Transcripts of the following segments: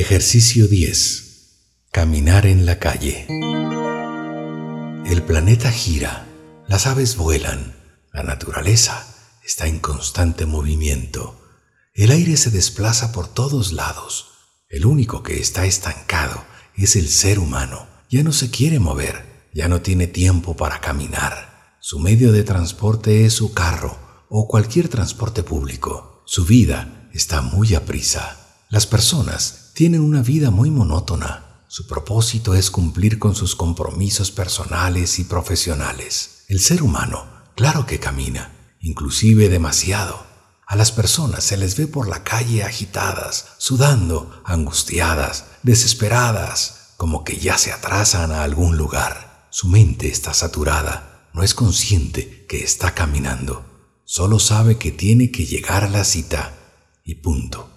Ejercicio 10. Caminar en la calle. El planeta gira, las aves vuelan, la naturaleza está en constante movimiento, el aire se desplaza por todos lados. El único que está estancado es el ser humano. Ya no se quiere mover, ya no tiene tiempo para caminar. Su medio de transporte es su carro o cualquier transporte público. Su vida está muy a prisa. Las personas tienen una vida muy monótona. Su propósito es cumplir con sus compromisos personales y profesionales. El ser humano, claro que camina, inclusive demasiado. A las personas se les ve por la calle agitadas, sudando, angustiadas, desesperadas, como que ya se atrasan a algún lugar. Su mente está saturada, no es consciente que está caminando, solo sabe que tiene que llegar a la cita y punto.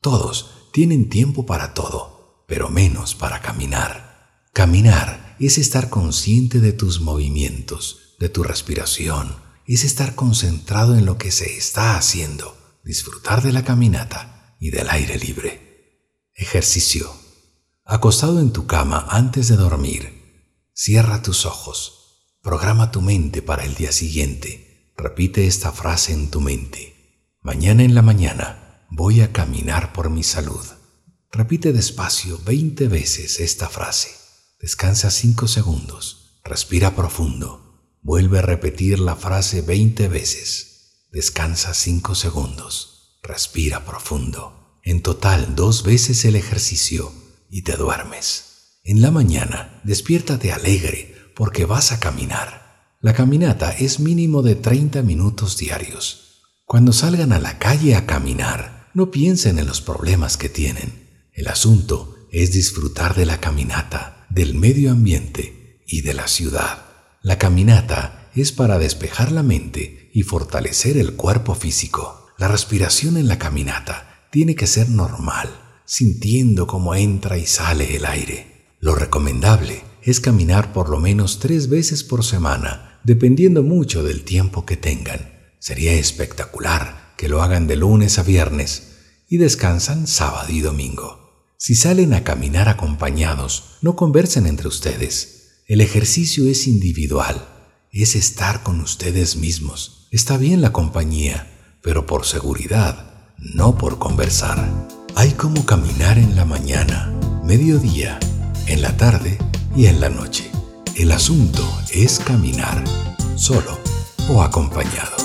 Todos tienen tiempo para todo, pero menos para caminar. Caminar es estar consciente de tus movimientos, de tu respiración, es estar concentrado en lo que se está haciendo, disfrutar de la caminata y del aire libre. Ejercicio. Acostado en tu cama antes de dormir, cierra tus ojos, programa tu mente para el día siguiente. Repite esta frase en tu mente. Mañana en la mañana voy a caminar por mi salud. Repite despacio 20 veces esta frase. Descansa 5 segundos. Respira profundo. Vuelve a repetir la frase 20 veces. Descansa 5 segundos. Respira profundo. En total dos veces el ejercicio y te duermes. En la mañana despiértate alegre porque vas a caminar. La caminata es mínimo de 30 minutos diarios. Cuando salgan a la calle a caminar, no piensen en los problemas que tienen. El asunto es disfrutar de la caminata, del medio ambiente y de la ciudad. La caminata es para despejar la mente y fortalecer el cuerpo físico. La respiración en la caminata tiene que ser normal, sintiendo cómo entra y sale el aire. Lo recomendable es caminar por lo menos tres veces por semana, dependiendo mucho del tiempo que tengan. Sería espectacular que lo hagan de lunes a viernes y descansan sábado y domingo. Si salen a caminar acompañados, no conversen entre ustedes. El ejercicio es individual, es estar con ustedes mismos. Está bien la compañía, pero por seguridad, no por conversar. Hay como caminar en la mañana, mediodía, en la tarde y en la noche. El asunto es caminar, solo o acompañado.